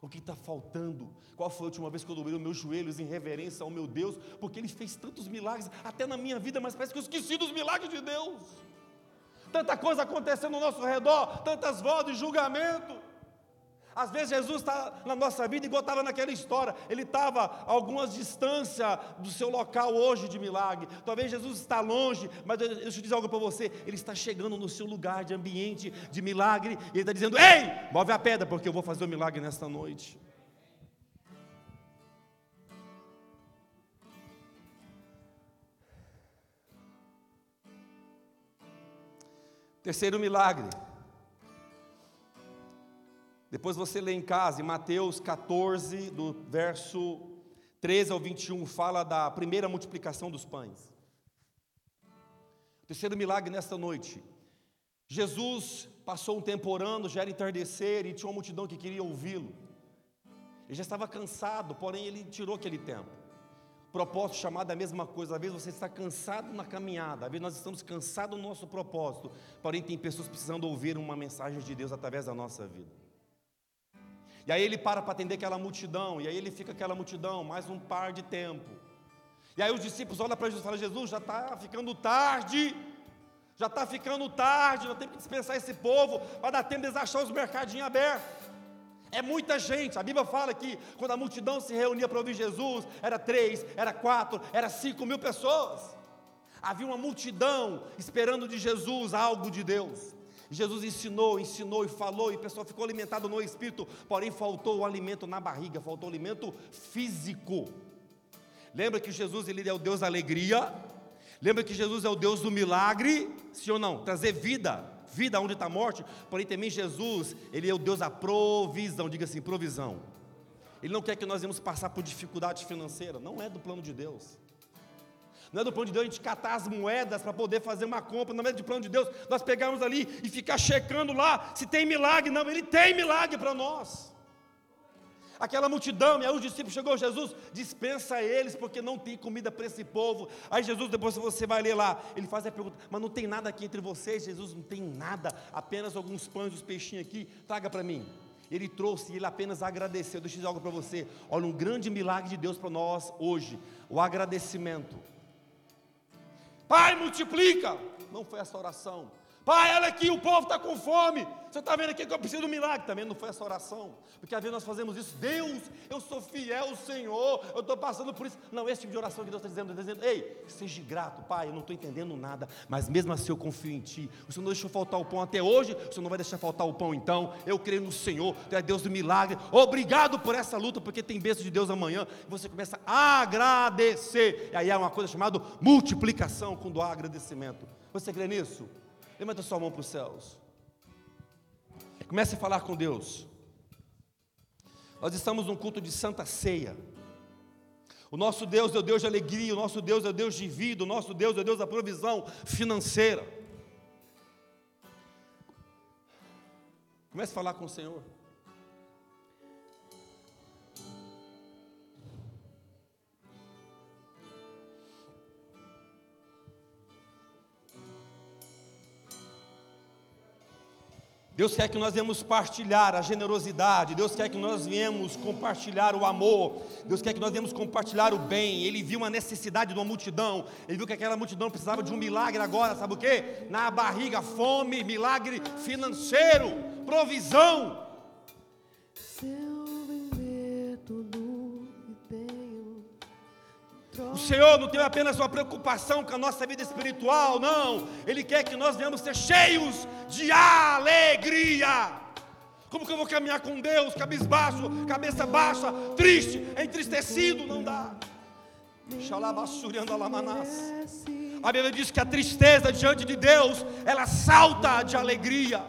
O que está faltando? Qual foi a última vez que eu dobrei os meus joelhos em reverência ao meu Deus? Porque Ele fez tantos milagres, até na minha vida, mas parece que eu esqueci dos milagres de Deus. Tanta coisa acontecendo ao nosso redor, tantas vozes de julgamento. Às vezes Jesus está na nossa vida igual estava naquela história. Ele estava a algumas distância do seu local hoje de milagre. Talvez Jesus está longe, mas deixa eu dizer algo para você. Ele está chegando no seu lugar de ambiente de milagre. E ele está dizendo: Ei, move a pedra, porque eu vou fazer o um milagre nesta noite. Terceiro milagre. Depois você lê em casa, em Mateus 14, do verso 13 ao 21, fala da primeira multiplicação dos pães. Terceiro milagre nesta noite. Jesus passou um tempo orando, já era entardecer e tinha uma multidão que queria ouvi-lo. Ele já estava cansado, porém ele tirou aquele tempo. Propósito chamado é a mesma coisa. Às vezes você está cansado na caminhada, às vezes nós estamos cansados no nosso propósito, porém tem pessoas precisando ouvir uma mensagem de Deus através da nossa vida. E aí ele para para atender aquela multidão, e aí ele fica aquela multidão mais um par de tempo. E aí os discípulos olham para Jesus e falam: Jesus, já está ficando tarde, já está ficando tarde, nós temos que dispensar esse povo, para dar tempo de achar os mercadinhos abertos. É muita gente, a Bíblia fala que quando a multidão se reunia para ouvir Jesus, era três, era quatro, era cinco mil pessoas. Havia uma multidão esperando de Jesus algo de Deus. Jesus ensinou, ensinou e falou, e o pessoal ficou alimentado no espírito, porém faltou o alimento na barriga, faltou o alimento físico. Lembra que Jesus ele é o Deus da alegria? Lembra que Jesus é o Deus do milagre? Sim ou não? Trazer vida, vida onde está a morte. Porém também Jesus, ele é o Deus da provisão, diga assim, provisão. Ele não quer que nós vamos passar por dificuldade financeira, não é do plano de Deus. Não é do plano de Deus a gente catar as moedas para poder fazer uma compra. Não é do plano de Deus nós pegarmos ali e ficar checando lá se tem milagre. Não, Ele tem milagre para nós. Aquela multidão, e aí os discípulos chegou, Jesus, dispensa eles, porque não tem comida para esse povo. Aí Jesus, depois você vai ler lá, ele faz a pergunta, mas não tem nada aqui entre vocês? Jesus, não tem nada, apenas alguns pães, os peixinhos aqui, traga para mim. Ele trouxe ele apenas agradeceu. Deixa eu dizer algo para você. Olha, um grande milagre de Deus para nós hoje: o agradecimento. Pai, multiplica. Não foi essa oração. Pai, olha aqui, o povo está com fome. Você está vendo aqui que eu preciso de um milagre. Também não foi essa oração. Porque às vezes nós fazemos isso. Deus, eu sou fiel, Senhor. Eu estou passando por isso. Não, esse tipo de oração que Deus está dizendo, dizendo, ei, seja grato, Pai, eu não estou entendendo nada. Mas mesmo assim eu confio em Ti. O Senhor não deixou faltar o pão até hoje. O Senhor não vai deixar faltar o pão então. Eu creio no Senhor. Tu é Deus do milagre. Obrigado por essa luta, porque tem bênção de Deus amanhã. E você começa a agradecer. E aí é uma coisa chamada multiplicação quando há agradecimento. Você crê nisso? Levanta sua mão para os céus. Comece a falar com Deus. Nós estamos num culto de Santa Ceia. O nosso Deus é o Deus de alegria, o nosso Deus é o Deus de vida, o nosso Deus é o Deus da provisão financeira. Comece a falar com o Senhor. Deus quer que nós venhamos partilhar a generosidade, Deus quer que nós venhamos compartilhar o amor, Deus quer que nós venhamos compartilhar o bem. Ele viu uma necessidade de uma multidão, ele viu que aquela multidão precisava de um milagre agora, sabe o que? Na barriga, fome, milagre financeiro, provisão. O Senhor não tem apenas uma preocupação com a nossa vida espiritual, não. Ele quer que nós venhamos ser cheios de alegria. Como que eu vou caminhar com Deus, cabisbaixo, cabeça baixa, triste, entristecido? Não dá. A Bíblia diz que a tristeza diante de Deus, ela salta de alegria.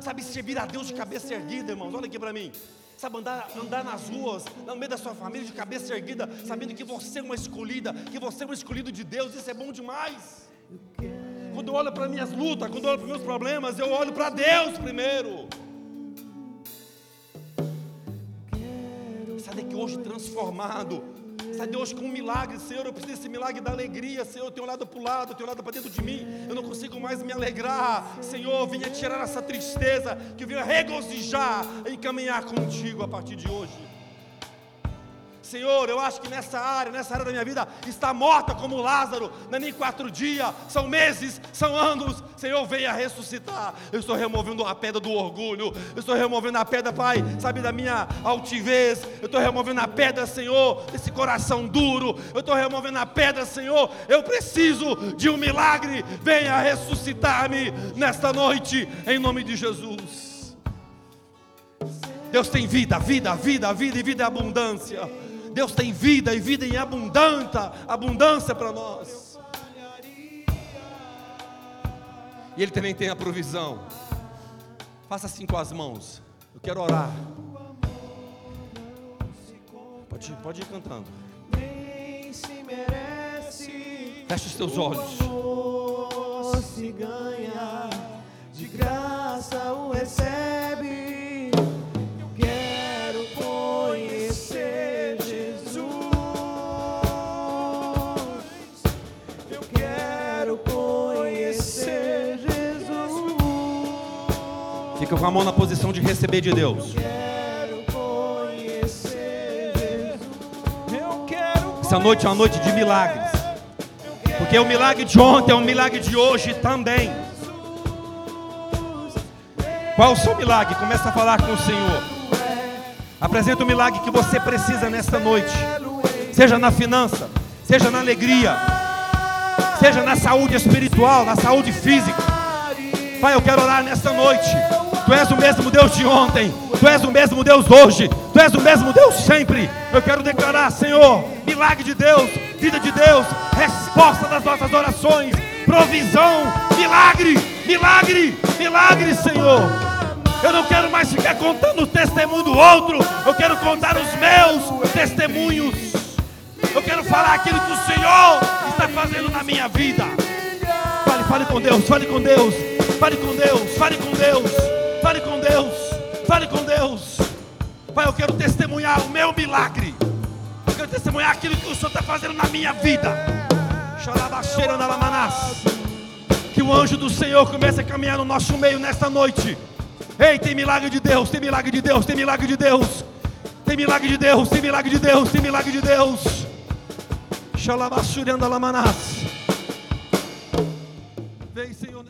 Sabe servir a Deus de cabeça erguida, irmãos? Olha aqui para mim. Sabe andar, andar nas ruas, no meio da sua família de cabeça erguida, sabendo que você é uma escolhida, que você é um escolhido de Deus, isso é bom demais. Quando eu olho para minhas lutas, quando eu olho para meus problemas, eu olho para Deus primeiro. Sai daqui hoje transformado. Sai de hoje com um milagre, Senhor. Eu preciso desse milagre da alegria, Senhor. Eu tenho olhado para o lado, eu tenho olhado para dentro de mim. Eu não consigo mais me alegrar. Senhor, venha tirar essa tristeza, que eu venha regozijar em caminhar contigo a partir de hoje. Senhor, eu acho que nessa área, nessa área da minha vida, está morta como Lázaro, não é nem quatro dias, são meses, são anos. Senhor, venha ressuscitar. Eu estou removendo a pedra do orgulho, eu estou removendo a pedra, Pai, sabe, da minha altivez, eu estou removendo a pedra, Senhor, desse coração duro, eu estou removendo a pedra, Senhor. Eu preciso de um milagre, venha ressuscitar-me nesta noite, em nome de Jesus. Deus tem vida, vida, vida, vida e vida em abundância. Deus tem vida e vida em abundância, abundância para nós. E Ele também tem a provisão. Faça assim com as mãos. Eu quero orar. Pode ir, pode ir cantando. Feche os teus olhos. se ganha, de graça o recebe. Fica com a mão na posição de receber de Deus. Essa noite é uma noite de milagres. Porque o milagre de ontem é um milagre de hoje também. Qual é o seu milagre? Começa a falar com o Senhor. Apresenta o milagre que você precisa nesta noite. Seja na finança, seja na alegria, seja na saúde espiritual, na saúde física. Pai, eu quero orar nesta noite. Tu és o mesmo Deus de ontem, Tu és o mesmo Deus hoje, Tu és o mesmo Deus sempre. Eu quero declarar, Senhor, milagre de Deus, vida de Deus, resposta das nossas orações, provisão, milagre, milagre, milagre, Senhor. Eu não quero mais ficar contando o testemunho do outro, eu quero contar os meus testemunhos. Eu quero falar aquilo que o Senhor está fazendo na minha vida. Fale, fale com Deus, fale com Deus, fale com Deus, fale com Deus, fale com Deus, fale com Deus. Pai, eu quero testemunhar o meu milagre. Eu quero testemunhar aquilo que o Senhor está fazendo na minha vida. Que o anjo do Senhor comece a caminhar no nosso meio nesta noite. Ei, tem milagre de Deus, tem milagre de Deus, tem milagre de Deus. Tem milagre de Deus, tem milagre de Deus, tem milagre de Deus. Xalabaxurianda lamanás. Vem, Senhor.